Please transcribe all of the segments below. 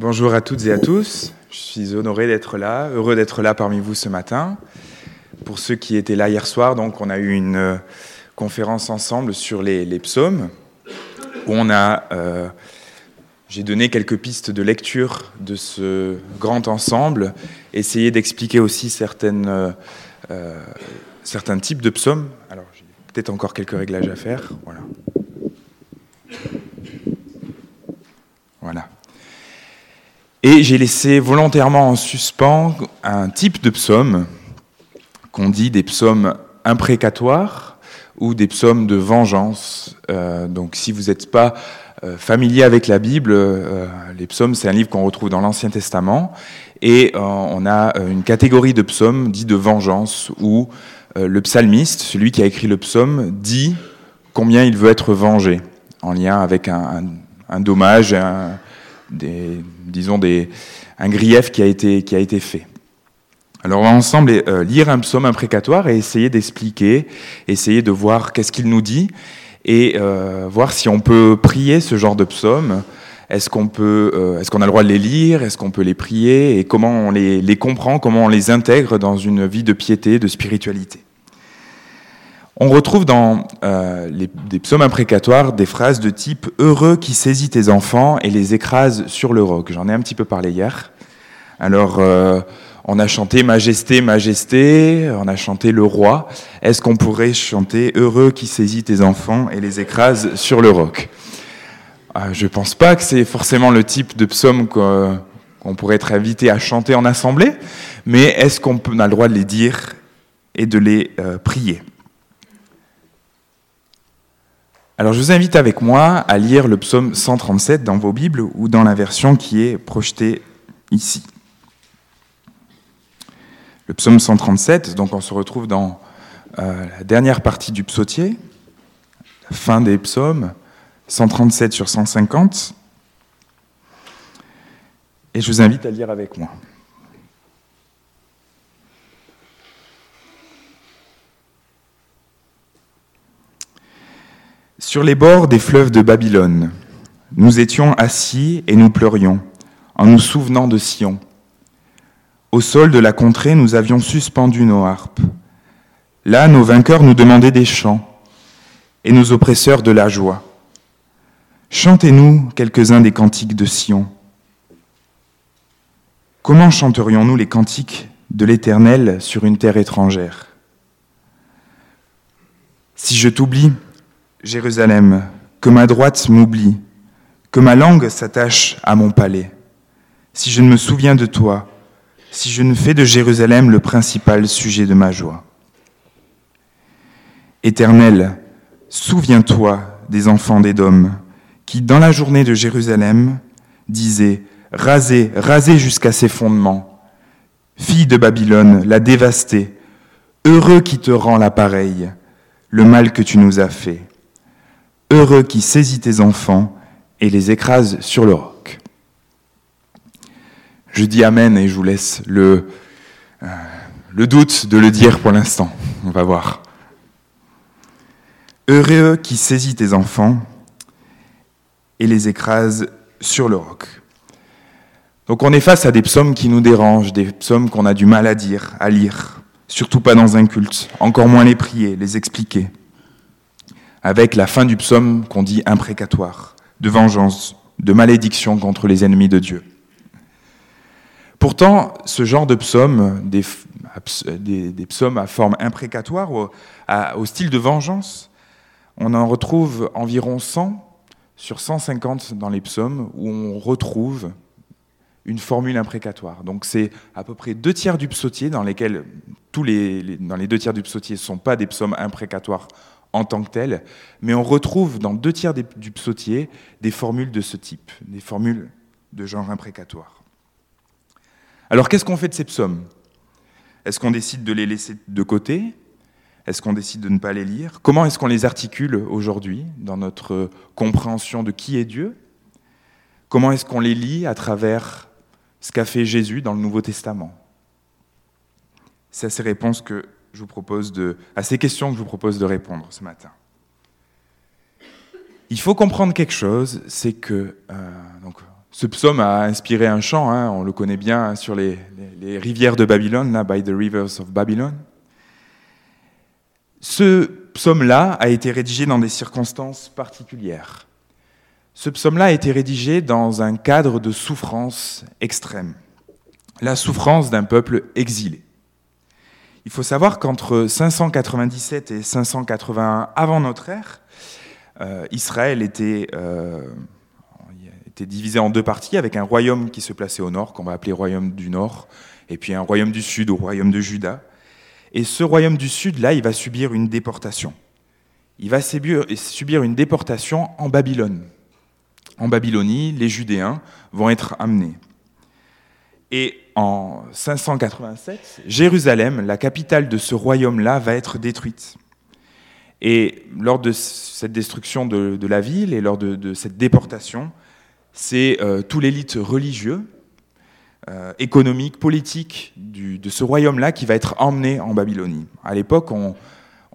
Bonjour à toutes et à tous. Je suis honoré d'être là, heureux d'être là parmi vous ce matin. Pour ceux qui étaient là hier soir, donc on a eu une euh, conférence ensemble sur les, psaumes où euh, j'ai donné quelques pistes de lecture de ce grand ensemble, essayé d'expliquer aussi euh, certains types de psaumes. Alors j'ai peut-être encore quelques réglages à faire. Voilà. Et j'ai laissé volontairement en suspens un type de psaume qu'on dit des psaumes imprécatoires ou des psaumes de vengeance. Euh, donc si vous n'êtes pas euh, familier avec la Bible, euh, les psaumes, c'est un livre qu'on retrouve dans l'Ancien Testament, et on a une catégorie de psaumes dits de vengeance, où le psalmiste, celui qui a écrit le psaume, dit combien il veut être vengé, en lien avec un, un, un dommage, un, des, disons des, un grief qui a été, qui a été fait. Alors on va ensemble euh, lire un psaume imprécatoire et essayer d'expliquer, essayer de voir qu'est-ce qu'il nous dit et euh, voir si on peut prier ce genre de psaume. Est-ce qu'on peut, euh, est-ce qu'on a le droit de les lire? Est-ce qu'on peut les prier? Et comment on les, les comprend? Comment on les intègre dans une vie de piété, de spiritualité? On retrouve dans euh, des psaumes imprécatoires des phrases de type Heureux qui saisit tes enfants et les écrase sur le roc. J'en ai un petit peu parlé hier. Alors, euh, on a chanté Majesté, Majesté, on a chanté Le Roi. Est-ce qu'on pourrait chanter Heureux qui saisit tes enfants et les écrase sur le roc euh, Je ne pense pas que c'est forcément le type de psaume qu'on qu pourrait être invité à chanter en assemblée, mais est-ce qu'on a le droit de les dire et de les euh, prier Alors je vous invite avec moi à lire le psaume 137 dans vos Bibles ou dans la version qui est projetée ici. Le psaume 137, donc on se retrouve dans euh, la dernière partie du psautier, fin des psaumes, 137 sur 150. Et je vous invite à lire avec moi. Sur les bords des fleuves de Babylone, nous étions assis et nous pleurions, en nous souvenant de Sion. Au sol de la contrée, nous avions suspendu nos harpes. Là, nos vainqueurs nous demandaient des chants, et nos oppresseurs de la joie. Chantez-nous quelques-uns des cantiques de Sion. Comment chanterions-nous les cantiques de l'Éternel sur une terre étrangère? Si je t'oublie, Jérusalem, que ma droite m'oublie, que ma langue s'attache à mon palais. Si je ne me souviens de toi, si je ne fais de Jérusalem le principal sujet de ma joie. Éternel, souviens-toi des enfants d'Édom, qui, dans la journée de Jérusalem, disaient Rasez, rasez jusqu'à ses fondements. Fille de Babylone, la dévastée, heureux qui te rend l'appareil, le mal que tu nous as fait heureux qui saisit tes enfants et les écrase sur le roc. Je dis Amen et je vous laisse le, euh, le doute de le dire pour l'instant. On va voir. Heureux qui saisit tes enfants et les écrase sur le roc. Donc on est face à des psaumes qui nous dérangent, des psaumes qu'on a du mal à dire, à lire, surtout pas dans un culte, encore moins les prier, les expliquer avec la fin du psaume qu'on dit imprécatoire, de vengeance, de malédiction contre les ennemis de Dieu. Pourtant, ce genre de psaume, des, psaumes à forme imprécatoire, au, style de vengeance, on en retrouve environ 100 sur 150 dans les psaumes où on retrouve une formule imprécatoire. Donc c'est à peu près deux tiers du psautier dans lesquels tous dans les deux tiers du psautier ne sont pas des psaumes imprécatoires en tant que tel, mais on retrouve dans deux tiers du psautier des formules de ce type, des formules de genre imprécatoire. Alors qu'est-ce qu'on fait de ces psaumes? Est-ce qu'on décide de les laisser de côté? Est-ce qu'on décide de ne pas les lire? Comment est-ce qu'on les articule aujourd'hui dans notre compréhension de qui est Dieu? Comment est-ce qu'on les lit à travers ce qu'a fait Jésus dans le Nouveau Testament? C'est à ces réponses que je vous propose de, à ces questions que je vous propose de répondre ce matin. Il faut comprendre quelque chose, c'est que, euh, donc, Ce psaume a inspiré un chant, hein, on le connaît bien, sur les, rivières de Babylone, là, by the rivers of Babylon. Ce psaume-là a été rédigé dans des circonstances particulières. Ce psaume-là a été rédigé dans un cadre de souffrance extrême, la souffrance d'un peuple exilé. Il faut savoir qu'entre 597 et 581 avant notre ère, euh, Israël était, euh, était divisé en deux parties, avec un royaume qui se plaçait au nord, qu'on va appeler royaume du nord, et puis un royaume du sud, au royaume de Juda. Et ce royaume du sud, là, il va subir une déportation. Il va subir une déportation en Babylone en Babylonie, les Judéens vont être amenés. Et en 587, Jérusalem, la capitale de ce royaume-là, va être détruite. Et lors de cette destruction de, la ville et lors de, cette déportation, c'est euh, tout l'élite religieux, euh, économique, politique de ce royaume-là qui va être emmené en Babylonie. À l'époque, on,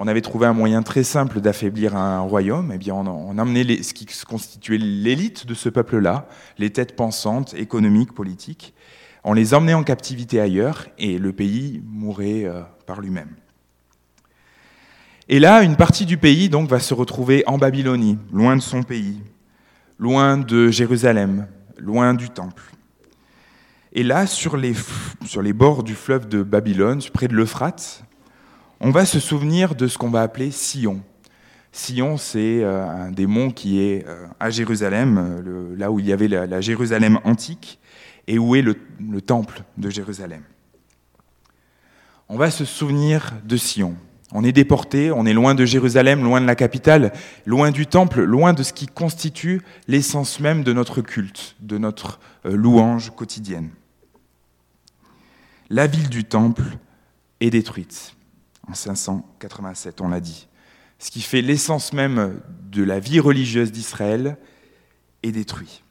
avait trouvé un moyen très simple d'affaiblir un royaume, eh bien on, amenait ce qui constituait l'élite de ce peuple-là, les têtes pensantes, économiques, politiques, on les emmenait en captivité ailleurs et le pays mourait euh, par lui-même. Et là, une partie du pays va se retrouver en Babylonie, loin de son pays, loin de Jérusalem, loin du temple. Et là, sur les, sur les bords du fleuve de Babylone, près de l'Euphrate, on va se souvenir de ce qu'on va appeler Sion. Sion, c'est euh, un des monts qui est euh, à Jérusalem, là où il y avait la, Jérusalem antique, et où est le, temple de Jérusalem? On va se souvenir de Sion. On est déporté, on est loin de Jérusalem, loin de la capitale, loin du temple, loin de ce qui constitue l'essence même de notre culte, de notre louange quotidienne. La ville du temple est détruite en 587, on l'a dit. Ce qui fait l'essence même de la vie religieuse d'Israël est détruit.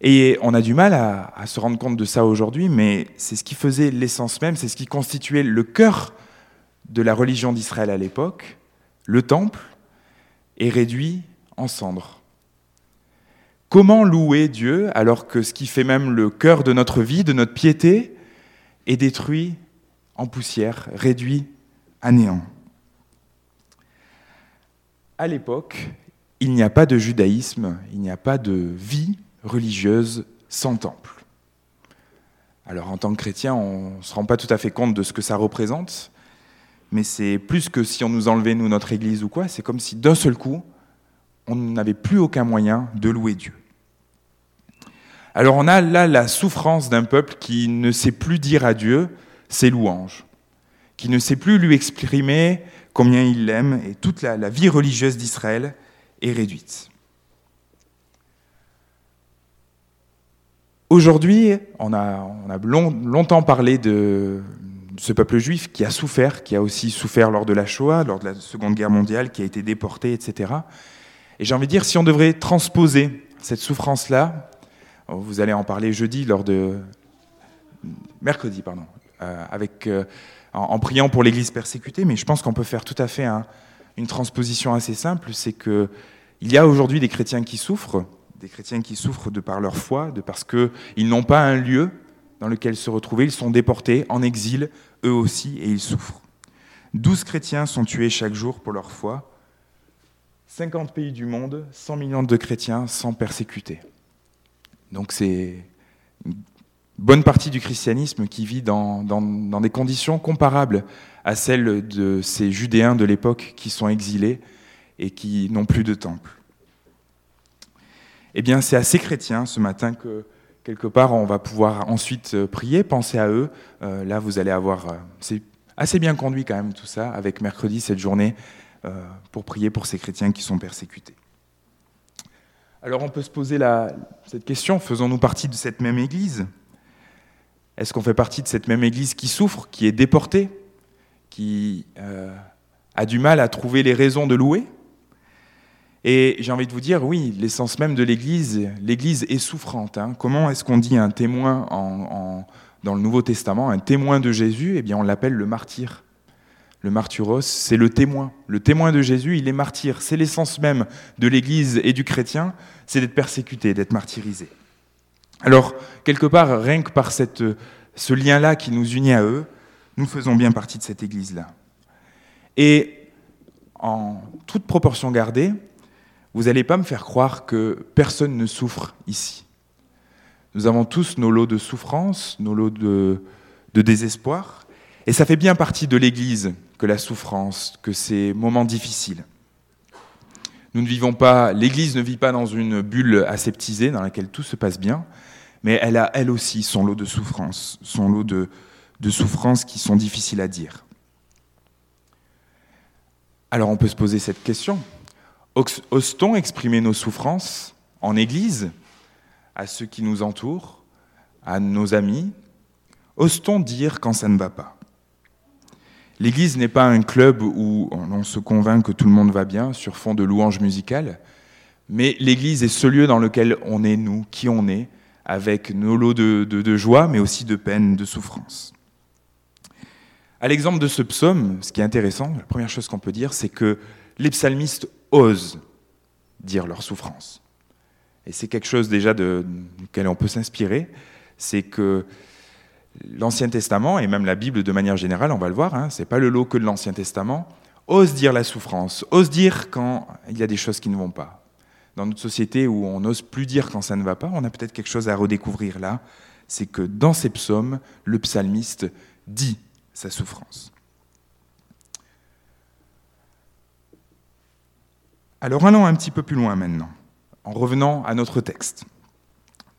Et on a du mal à, se rendre compte de ça aujourd'hui, mais c'est ce qui faisait l'essence même, c'est ce qui constituait le cœur de la religion d'Israël à l'époque. Le temple est réduit en cendres. Comment louer Dieu alors que ce qui fait même le cœur de notre vie, de notre piété, est détruit en poussière, réduit à néant? À l'époque, il n'y a pas de judaïsme, il n'y a pas de vie religieuse sans temple. Alors en tant que chrétien, on ne se rend pas tout à fait compte de ce que ça représente, mais c'est plus que si on nous enlevait, nous, notre église ou quoi, c'est comme si d'un seul coup, on n'avait plus aucun moyen de louer Dieu. Alors on a là la souffrance d'un peuple qui ne sait plus dire à Dieu, ses louanges, qui ne sait plus lui exprimer combien il l'aime, et toute la, vie religieuse d'Israël est réduite. Aujourd'hui, on a, on a longtemps parlé de ce peuple juif qui a souffert, qui a aussi souffert lors de la Shoah, lors de la Seconde Guerre mondiale, qui a été déporté, etc. Et j'ai envie de dire, si on devrait transposer cette souffrance-là, vous allez en parler jeudi lors de mercredi, pardon, euh, avec, euh, en, priant pour l'Église persécutée, mais je pense qu'on peut faire tout à fait une transposition assez simple, c'est qu'il y a aujourd'hui des chrétiens qui souffrent, des chrétiens qui souffrent de par leur foi, de parce qu'ils n'ont pas un lieu dans lequel se retrouver, ils sont déportés en exil, eux aussi, et ils souffrent. Douze chrétiens sont tués chaque jour pour leur foi. 50 pays du monde, 100 millions de chrétiens sont persécutés. Donc c'est bonne partie du christianisme qui vit dans, des conditions comparables à celles de ces Judéens de l'époque qui sont exilés et qui n'ont plus de temple. Eh bien, c'est à ces chrétiens ce matin que quelque part on va pouvoir ensuite euh, prier, penser à eux. Euh, là, vous allez avoir, euh, c'est assez bien conduit quand même tout ça, avec mercredi cette journée pour prier pour ces chrétiens qui sont persécutés. Alors, on peut se poser cette question faisons-nous partie de cette même Église? Est-ce qu'on fait partie de cette même Église qui souffre, qui est déportée, qui a du mal à trouver les raisons de louer? Et j'ai envie de vous dire, oui, l'essence même de l'Église, l'Église est souffrante. Hein. Comment est-ce qu'on dit un témoin dans le Nouveau Testament, un témoin de Jésus Eh bien, on l'appelle le martyr. Le martyros, c'est le témoin. Le témoin de Jésus, il est martyr. C'est l'essence même de l'Église et du chrétien, c'est d'être persécuté, d'être martyrisé. Alors, quelque part, rien que par ce lien-là qui nous unit à eux, nous faisons bien partie de cette Église-là. Et en toute proportion gardée, vous n'allez pas me faire croire que personne ne souffre ici. Nous avons tous nos lots de souffrance, nos lots de, désespoir, et ça fait bien partie de l'Église que la souffrance, que ces moments difficiles. Nous ne vivons pas, l'Église ne vit pas dans une bulle aseptisée dans laquelle tout se passe bien, mais elle a elle aussi son lot de souffrances, son lot de souffrances qui sont difficiles à dire. Alors on peut se poser cette question. Ose-t-on exprimer nos souffrances en Église, à ceux qui nous entourent, à nos amis Ose-t-on dire quand ça ne va pas L'Église n'est pas un club où on se convainc que tout le monde va bien sur fond de louanges musicales, mais l'Église est ce lieu dans lequel on est nous, qui on est, avec nos lots de, de joie, mais aussi de peine, de souffrance. À l'exemple de ce psaume, ce qui est intéressant, la première chose qu'on peut dire, c'est que les psalmistes osent dire leur souffrance. Et c'est quelque chose déjà de, duquel on peut s'inspirer, c'est que l'Ancien Testament, et même la Bible de manière générale, on va le voir, hein, ce n'est pas le lot que de l'Ancien Testament, ose dire la souffrance, ose dire quand il y a des choses qui ne vont pas. Dans notre société où on n'ose plus dire quand ça ne va pas, on a peut-être quelque chose à redécouvrir là, c'est que dans ces psaumes, le psalmiste dit sa souffrance. Alors allons un petit peu plus loin maintenant, en revenant à notre texte.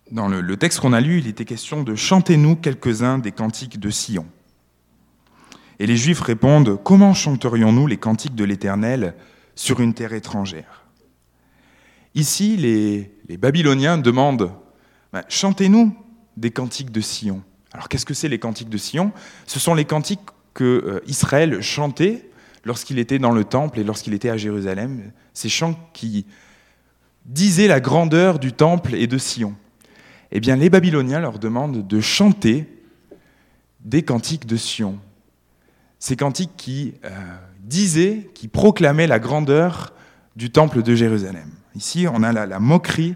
Dans le, texte qu'on a lu, il était question de Chantez-nous quelques-uns des cantiques de Sion. Et les Juifs répondent Comment chanterions-nous les cantiques de l'Éternel sur une terre étrangère? Ici, les, Babyloniens demandent ben, Chantez-nous des cantiques de Sion. Alors qu'est-ce que c'est les cantiques de Sion? Ce sont les cantiques que euh, Israël chantait lorsqu'il était dans le temple et lorsqu'il était à Jérusalem. Ces chants qui disaient la grandeur du temple et de Sion. Eh bien, les Babyloniens leur demandent de chanter des cantiques de Sion. Ces cantiques qui euh, disaient, qui proclamaient la grandeur du temple de Jérusalem. Ici, on a la moquerie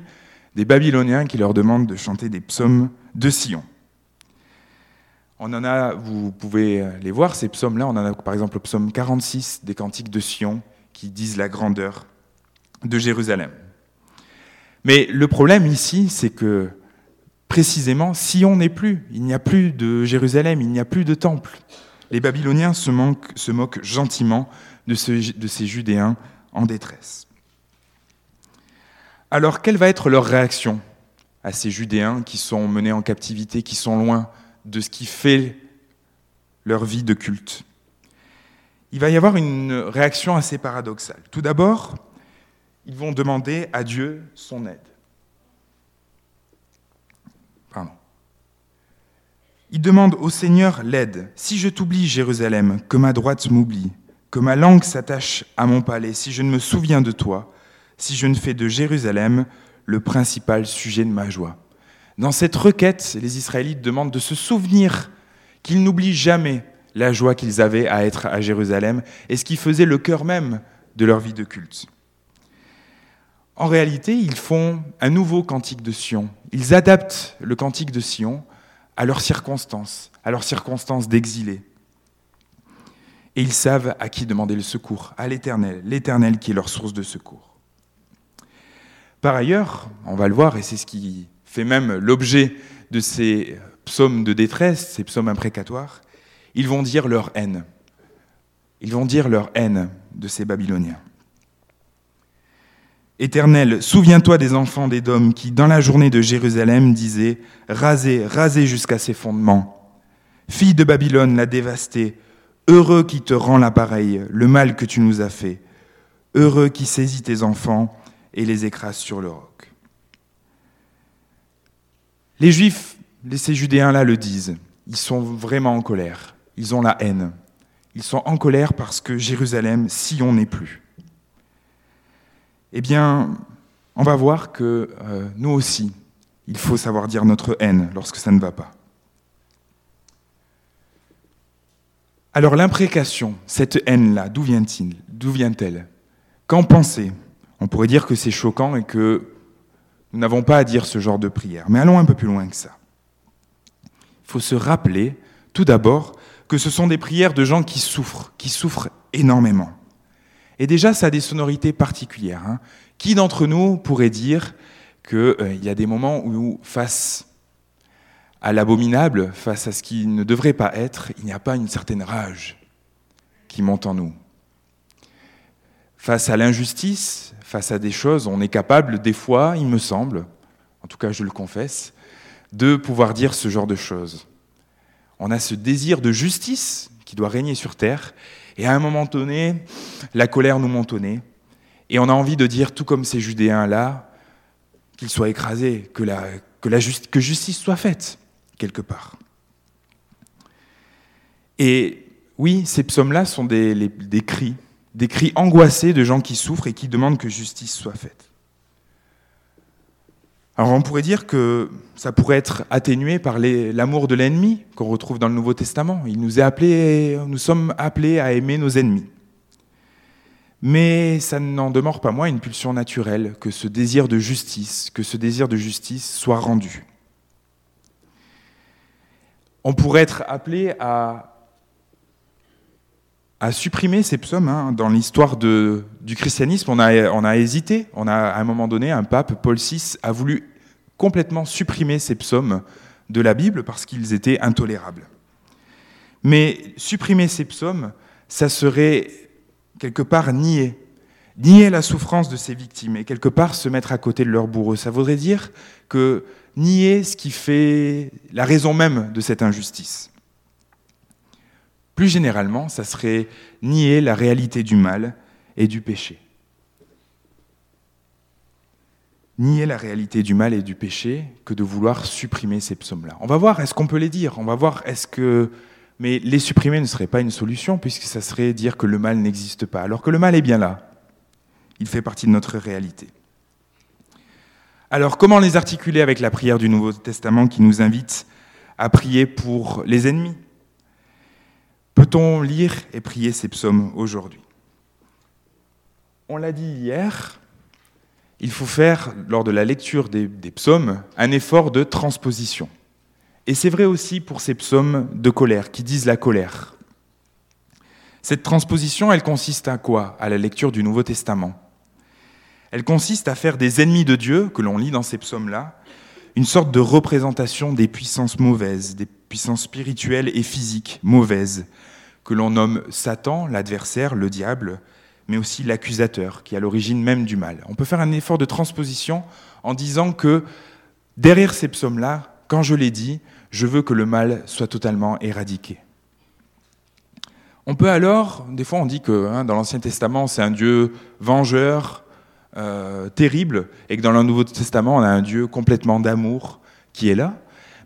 des Babyloniens qui leur demandent de chanter des psaumes de Sion. On en a, vous pouvez les voir, ces psaumes-là. On en a par exemple le psaume 46 des Cantiques de Sion qui disent la grandeur de Jérusalem. Mais le problème ici, c'est que précisément, Sion n'est plus. Il n'y a plus de Jérusalem, il n'y a plus de temple. Les Babyloniens se, moquent gentiment de, de ces Judéens en détresse. Alors, quelle va être leur réaction à ces Judéens qui sont menés en captivité, qui sont loin de ce qui fait leur vie de culte. Il va y avoir une réaction assez paradoxale. Tout d'abord, ils vont demander à Dieu son aide. Pardon. Ils demandent au Seigneur l'aide. Si je t'oublie, Jérusalem, que ma droite m'oublie, que ma langue s'attache à mon palais, si je ne me souviens de toi, si je ne fais de Jérusalem le principal sujet de ma joie. Dans cette requête, les Israélites demandent de se souvenir qu'ils n'oublient jamais la joie qu'ils avaient à être à Jérusalem et ce qui faisait le cœur même de leur vie de culte. En réalité, ils font un nouveau cantique de Sion. Ils adaptent le cantique de Sion à leurs circonstances, à leurs circonstances d'exilés. Et ils savent à qui demander le secours, à l'Éternel, l'Éternel qui est leur source de secours. Par ailleurs, on va le voir, et c'est ce qui fait même l'objet de ces psaumes de détresse, ces psaumes imprécatoires, ils vont dire leur haine. Ils vont dire leur haine de ces Babyloniens. Éternel, souviens-toi des enfants d'Édom qui, dans la journée de Jérusalem, disaient Rasez, rasez jusqu'à ses fondements. Fille de Babylone, la dévastée, heureux qui te rend l'appareil, le mal que tu nous as fait. Heureux qui saisit tes enfants et les écrase sur le roc. Les Juifs, ces Judéens-là le disent. Ils sont vraiment en colère. Ils ont la haine. Ils sont en colère parce que Jérusalem, si on n'est plus. Eh bien, on va voir que euh, nous aussi, il faut savoir dire notre haine lorsque ça ne va pas. Alors l'imprécation, cette haine-là, d'où vient-il D'où vient-elle? Qu'en penser? On pourrait dire que c'est choquant et que Nous n'avons pas à dire ce genre de prière. Mais allons un peu plus loin que ça. Il faut se rappeler, tout d'abord, que ce sont des prières de gens qui souffrent, qui souffrent énormément. Et déjà, ça a des sonorités particulières. Hein. Qui d'entre nous pourrait dire qu'il euh, y a des moments où, face à l'abominable, face à ce qui ne devrait pas être, il n'y a pas une certaine rage qui monte en nous Face à l'injustice, face à des choses, on est capable, des fois, il me semble, en tout cas je le confesse, de pouvoir dire ce genre de choses. On a ce désir de justice qui doit régner sur terre, et à un moment donné, la colère nous monte et on a envie de dire, tout comme ces Judéens-là, qu'ils soient écrasés, que, justice soit faite, quelque part. Et oui, ces psaumes-là sont des cris, des cris angoissés de gens qui souffrent et qui demandent que justice soit faite. Alors on pourrait dire que ça pourrait être atténué par l'amour de l'ennemi qu'on retrouve dans le Nouveau Testament. Il nous est appelé, nous sommes appelés à aimer nos ennemis. Mais ça n'en demeure pas moins une pulsion naturelle que ce désir de justice, que ce désir de justice soit rendu. On pourrait être appelé à à supprimer ces psaumes. Hein. Dans l'histoire du christianisme, on a, hésité. On a, à un moment donné, un pape, Paul VI, a voulu complètement supprimer ces psaumes de la Bible parce qu'ils étaient intolérables. Mais supprimer ces psaumes, ça serait quelque part nier, nier la souffrance de ces victimes et quelque part se mettre à côté de leur bourreau. Ça voudrait dire que nier ce qui fait la raison même de cette injustice. Plus généralement, ça serait nier la réalité du mal et du péché. Nier la réalité du mal et du péché que de vouloir supprimer ces psaumes-là. On va voir, est-ce qu'on peut les dire? On va voir, est-ce que... Mais les supprimer ne serait pas une solution, puisque ça serait dire que le mal n'existe pas, alors que le mal est bien là. Il fait partie de notre réalité. Alors comment les articuler avec la prière du Nouveau Testament qui nous invite à prier pour les ennemis? Peut-on lire et prier ces psaumes aujourd'hui? On l'a dit hier, il faut faire, lors de la lecture des, psaumes, un effort de transposition. Et c'est vrai aussi pour ces psaumes de colère, qui disent la colère. Cette transposition, elle consiste à quoi? À la lecture du Nouveau Testament. Elle consiste à faire des ennemis de Dieu, que l'on lit dans ces psaumes-là, une sorte de représentation des puissances mauvaises, des puissances spirituelles et physiques mauvaises, que l'on nomme Satan, l'adversaire, le diable, mais aussi l'accusateur, qui est à l'origine même du mal. On peut faire un effort de transposition en disant que derrière ces psaumes-là, quand je l'ai dit, je veux que le mal soit totalement éradiqué. On peut alors, des fois on dit que hein, dans l'Ancien Testament c'est un Dieu vengeur, euh, terrible, et que dans le Nouveau Testament on a un Dieu complètement d'amour qui est là.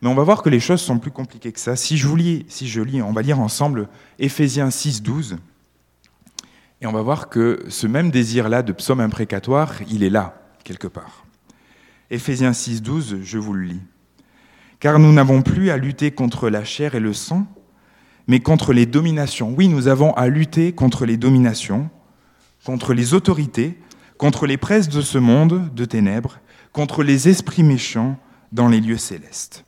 Mais on va voir que les choses sont plus compliquées que ça. Si je, vous lis, si je lis, on va lire ensemble Éphésiens 6, 12. Et on va voir que ce même désir-là de psaume imprécatoire, il est là, quelque part. Éphésiens 6, 12, je vous le lis. Car nous n'avons plus à lutter contre la chair et le sang, mais contre les dominations. Oui, nous avons à lutter contre les dominations, contre les autorités, contre les presses de ce monde de ténèbres, contre les esprits méchants dans les lieux célestes.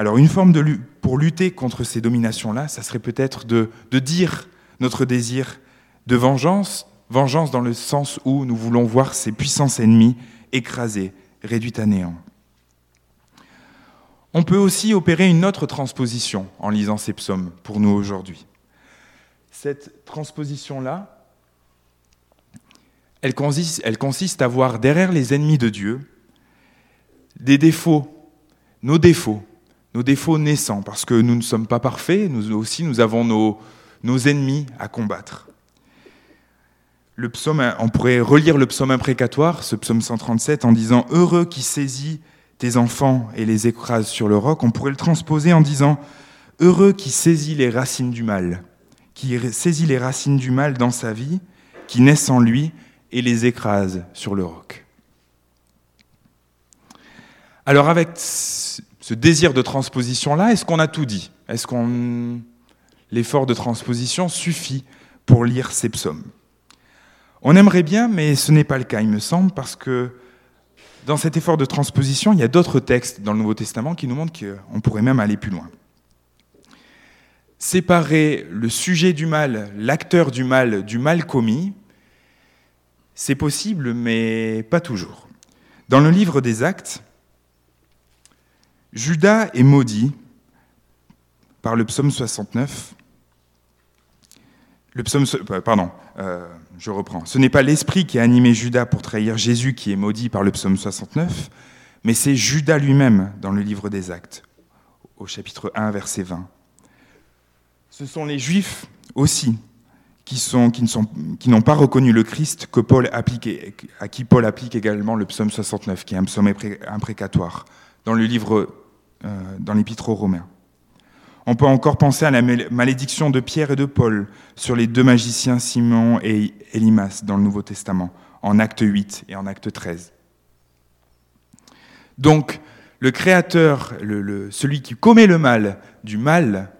Alors une forme pour lutter contre ces dominations-là, ça serait peut-être de, dire notre désir de vengeance, vengeance dans le sens où nous voulons voir ces puissances ennemies écrasées, réduites à néant. On peut aussi opérer une autre transposition en lisant ces psaumes pour nous aujourd'hui. Cette transposition-là, elle consiste à voir derrière les ennemis de Dieu des défauts, nos défauts, nos défauts naissants, parce que nous ne sommes pas parfaits, nous aussi nous avons nos, ennemis à combattre. Le psaume, on pourrait relire le psaume imprécatoire, ce psaume 137, en disant Heureux qui saisit tes enfants et les écrase sur le roc. On pourrait le transposer en disant Heureux qui saisit les racines du mal, qui saisit les racines du mal dans sa vie, qui naissent en lui et les écrase sur le roc. Alors avec ce désir de transposition-là, est-ce qu'on a tout dit? Est-ce qu'on l'effort de transposition suffit pour lire ces psaumes? On aimerait bien, mais ce n'est pas le cas, il me semble, parce que dans cet effort de transposition, il y a d'autres textes dans le Nouveau Testament qui nous montrent qu'on pourrait même aller plus loin. Séparer le sujet du mal, l'acteur du mal, du mal commis, c'est possible, mais pas toujours. Dans le livre des Actes, Judas est maudit par le psaume 69. Le psaume, euh, pardon, euh, je reprends. Ce n'est pas l'esprit qui a animé Judas pour trahir Jésus qui est maudit par le psaume 69, mais c'est Judas lui-même dans le livre des Actes, au chapitre 1, verset 20. Ce sont les Juifs aussi qui, n'ont pas reconnu le Christ à qui Paul applique également le psaume 69, qui est un psaume imprécatoire, dans le livre, dans l'épître aux Romains. On peut encore penser à la malédiction de Pierre et de Paul sur les deux magiciens Simon et Elimas dans le Nouveau Testament, en acte 8 et en acte 13. Donc, le créateur, celui qui commet le mal du mal,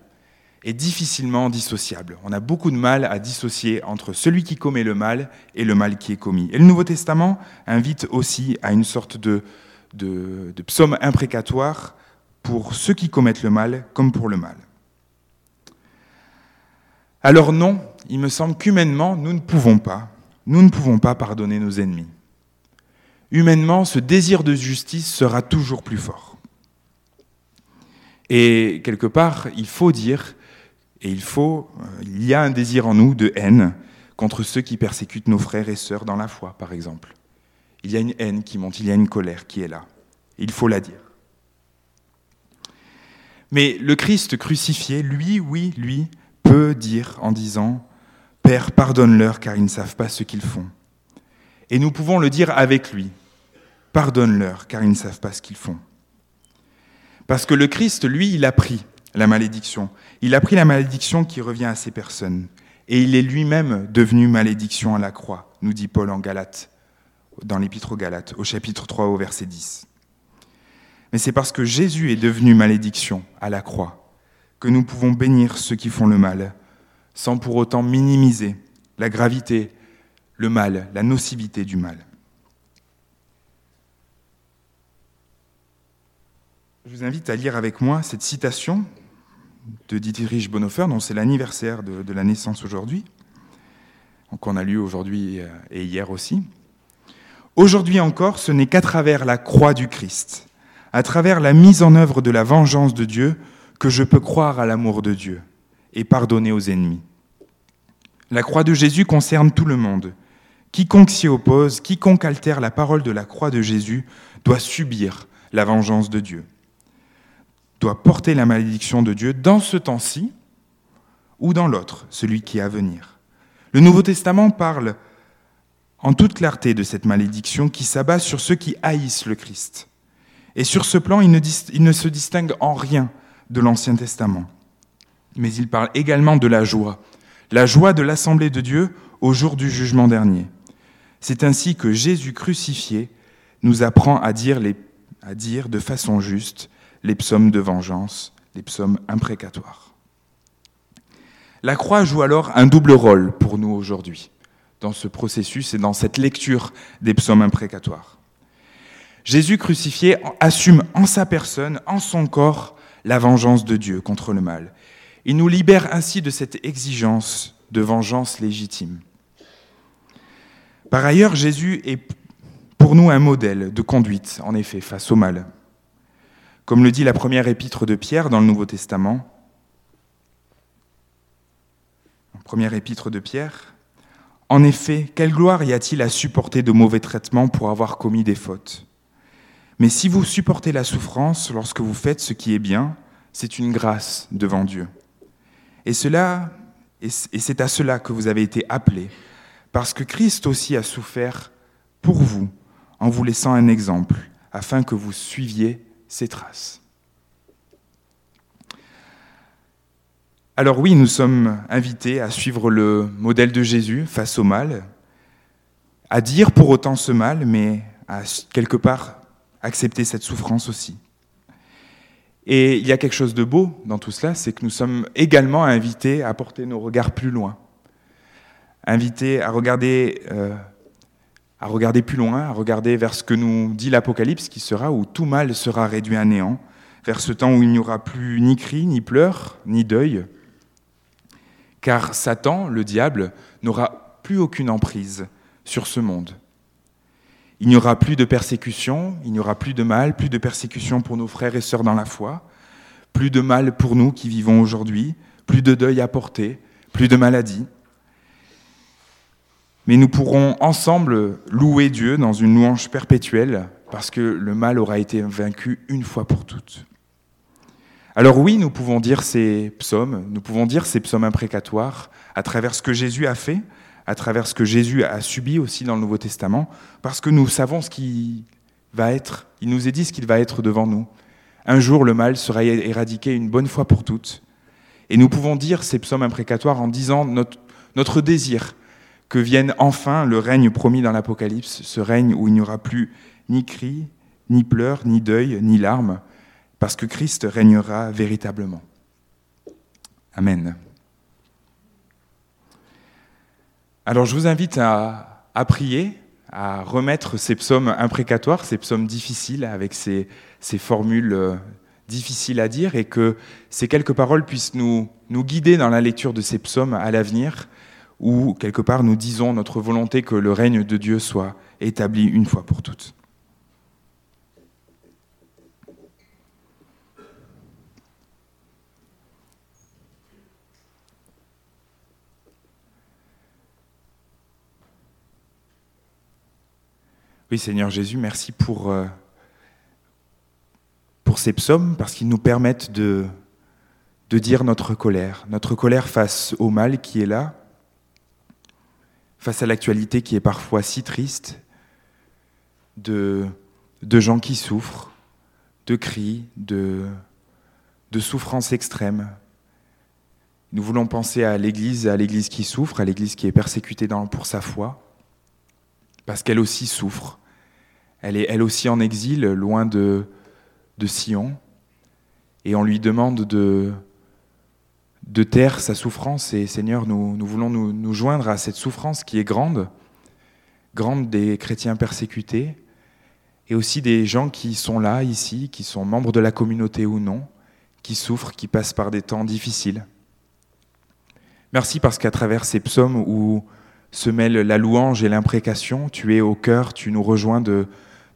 est difficilement dissociable. On a beaucoup de mal à dissocier entre celui qui commet le mal et le mal qui est commis. Et le Nouveau Testament invite aussi à une sorte de, de, de psaume imprécatoire pour ceux qui commettent le mal comme pour le mal. Alors non, il me semble qu'humainement, nous ne pouvons pas, nous ne pouvons pas pardonner nos ennemis. Humainement, ce désir de justice sera toujours plus fort. Et quelque part, il faut dire, et il faut, euh, il y a un désir en nous de haine contre ceux qui persécutent nos frères et sœurs dans la foi, par exemple. Il y a une haine qui monte, il y a une colère qui est là. Il faut la dire. Mais le Christ crucifié, lui, oui, lui, peut dire en disant, Père, pardonne-leur car ils ne savent pas ce qu'ils font. Et nous pouvons le dire avec lui, pardonne-leur car ils ne savent pas ce qu'ils font. Parce que le Christ, lui, il a pris la malédiction. Il a pris la malédiction qui revient à ces personnes. Et il est lui-même devenu malédiction à la croix, nous dit Paul en Galate, dans l'Épître aux Galates, au chapitre 3, au verset 10 mais c'est parce que Jésus est devenu malédiction à la croix que nous pouvons bénir ceux qui font le mal, sans pour autant minimiser la gravité, le mal, la nocivité du mal. Je vous invite à lire avec moi cette citation de Dietrich Bonhoeffer, dont c'est l'anniversaire de, de, la naissance aujourd'hui, qu'on a lu aujourd'hui et hier aussi. Aujourd'hui encore, ce n'est qu'à travers la croix du Christ à travers la mise en œuvre de la vengeance de Dieu, que je peux croire à l'amour de Dieu et pardonner aux ennemis. La croix de Jésus concerne tout le monde. Quiconque s'y oppose, quiconque altère la parole de la croix de Jésus, doit subir la vengeance de Dieu, doit porter la malédiction de Dieu dans ce temps-ci ou dans l'autre, celui qui est à venir. Le Nouveau Testament parle en toute clarté de cette malédiction qui s'abat sur ceux qui haïssent le Christ. Et sur ce plan, il ne, se distingue en rien de l'Ancien Testament. Mais il parle également de la joie, la joie de l'Assemblée de Dieu au jour du jugement dernier. C'est ainsi que Jésus crucifié nous apprend à dire, de façon juste les psaumes de vengeance, les psaumes imprécatoires. La croix joue alors un double rôle pour nous aujourd'hui, dans ce processus et dans cette lecture des psaumes imprécatoires. Jésus crucifié assume en sa personne, en son corps, la vengeance de Dieu contre le mal. Il nous libère ainsi de cette exigence de vengeance légitime. Par ailleurs, Jésus est pour nous un modèle de conduite, en effet, face au mal. Comme le dit la première épître de Pierre dans le Nouveau Testament, première épître de Pierre, En effet, quelle gloire y a-t-il à supporter de mauvais traitements pour avoir commis des fautes? Mais si vous supportez la souffrance lorsque vous faites ce qui est bien, c'est une grâce devant Dieu. Et cela, et c'est à cela que vous avez été appelés, parce que Christ aussi a souffert pour vous, en vous laissant un exemple, afin que vous suiviez ses traces. Alors oui, nous sommes invités à suivre le modèle de Jésus face au mal, à dire pour autant ce mal, mais à quelque part accepter cette souffrance aussi. Et il y a quelque chose de beau dans tout cela, c'est que nous sommes également invités à porter nos regards plus loin, invités à regarder, euh, à regarder plus loin, à regarder vers ce que nous dit l'Apocalypse qui sera où tout mal sera réduit à néant, vers ce temps où il n'y aura plus ni cri, ni pleurs, ni deuil, car Satan, le diable, n'aura plus aucune emprise sur ce monde. Il n'y aura plus de persécution, il n'y aura plus de mal, plus de persécution pour nos frères et sœurs dans la foi, plus de mal pour nous qui vivons aujourd'hui, plus de deuil à porter, plus de maladie. Mais nous pourrons ensemble louer Dieu dans une louange perpétuelle parce que le mal aura été vaincu une fois pour toutes. Alors oui, nous pouvons dire ces psaumes, nous pouvons dire ces psaumes imprécatoires à travers ce que Jésus a fait, à travers ce que Jésus a subi aussi dans le Nouveau Testament, parce que nous savons ce qui va être, il nous est dit ce qu'il va être devant nous. Un jour, le mal sera éradiqué une bonne fois pour toutes. Et nous pouvons dire ces psaumes imprécatoires en disant notre, désir que vienne enfin le règne promis dans l'Apocalypse, ce règne où il n'y aura plus ni cris, ni pleurs, ni deuil, ni larmes, parce que Christ régnera véritablement. Amen. Alors je vous invite à, prier, à remettre ces psaumes imprécatoires, ces psaumes difficiles, avec ces, formules euh, difficiles à dire, et que ces quelques paroles puissent nous guider dans la lecture de ces psaumes à l'avenir, où quelque part nous disons notre volonté que le règne de Dieu soit établi une fois pour toutes. Oui, Seigneur Jésus, merci pour, euh, pour ces psaumes, parce qu'ils nous permettent de, de dire notre colère, notre colère face au mal qui est là, face à l'actualité qui est parfois si triste, de, de gens qui souffrent, de cris, de, de souffrances extrêmes. Nous voulons penser à l'Église, à l'Église qui souffre, à l'Église qui est persécutée pour sa foi, parce qu'elle aussi souffre. Elle est elle aussi en exil, loin de, de Sion, et on lui demande de, de taire sa souffrance. Et Seigneur, nous, nous voulons nous, nous, joindre à cette souffrance qui est grande, grande des chrétiens persécutés, et aussi des gens qui sont là, ici, qui sont membres de la communauté ou non, qui souffrent, qui passent par des temps difficiles. Merci parce qu'à travers ces psaumes où se mêlent la louange et l'imprécation, tu es au cœur, tu nous rejoins de,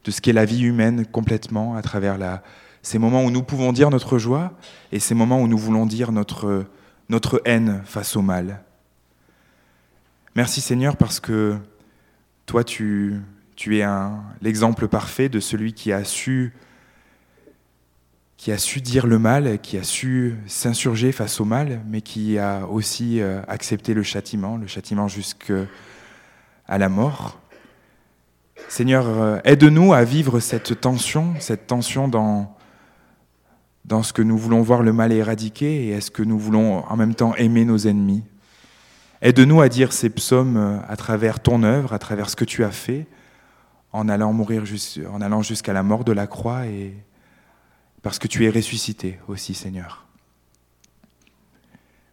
de ce qu'est la vie humaine complètement à travers la, ces moments où nous pouvons dire notre joie et ces moments où nous voulons dire notre, haine face au mal. Merci Seigneur parce que toi tu, es l'exemple parfait de celui qui a su qui a su dire le mal, qui a su s'insurger face au mal, mais qui a aussi euh, accepté le châtiment, le châtiment jusqu'à la mort. Seigneur, euh, aide-nous à vivre cette tension, cette tension dans, ce que nous voulons voir le mal éradiquer et est-ce que nous voulons en même temps aimer nos ennemis. Aide-nous à dire ces psaumes euh, à travers ton œuvre, à travers ce que tu as fait, en allant mourir en allant jusqu'à la mort de la croix et parce que tu es ressuscité aussi, Seigneur.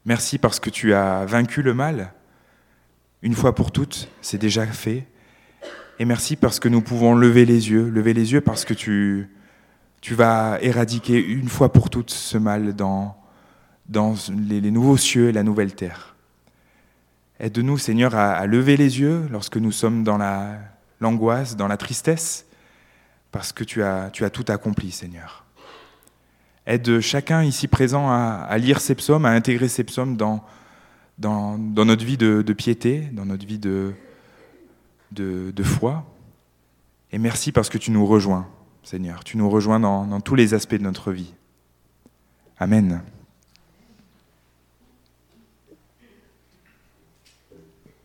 Merci parce que tu as vaincu le mal une fois pour toutes, c'est déjà fait. Et merci parce que nous pouvons lever les yeux, lever les yeux parce que tu, tu vas éradiquer une fois pour toutes ce mal dans, dans les, nouveaux cieux et la nouvelle terre. Aide-nous, Seigneur, à, lever les yeux lorsque nous sommes dans l'angoisse, dans la tristesse, parce que tu as, tu as tout accompli, Seigneur. Aide chacun ici présent à, lire ces psaumes, à intégrer ces psaumes dans, dans, notre vie de, de, piété, dans notre vie de, de, foi. Et merci parce que tu nous rejoins. Seigneur. Tu nous rejoins dans, dans tous les aspects de notre vie. Amen.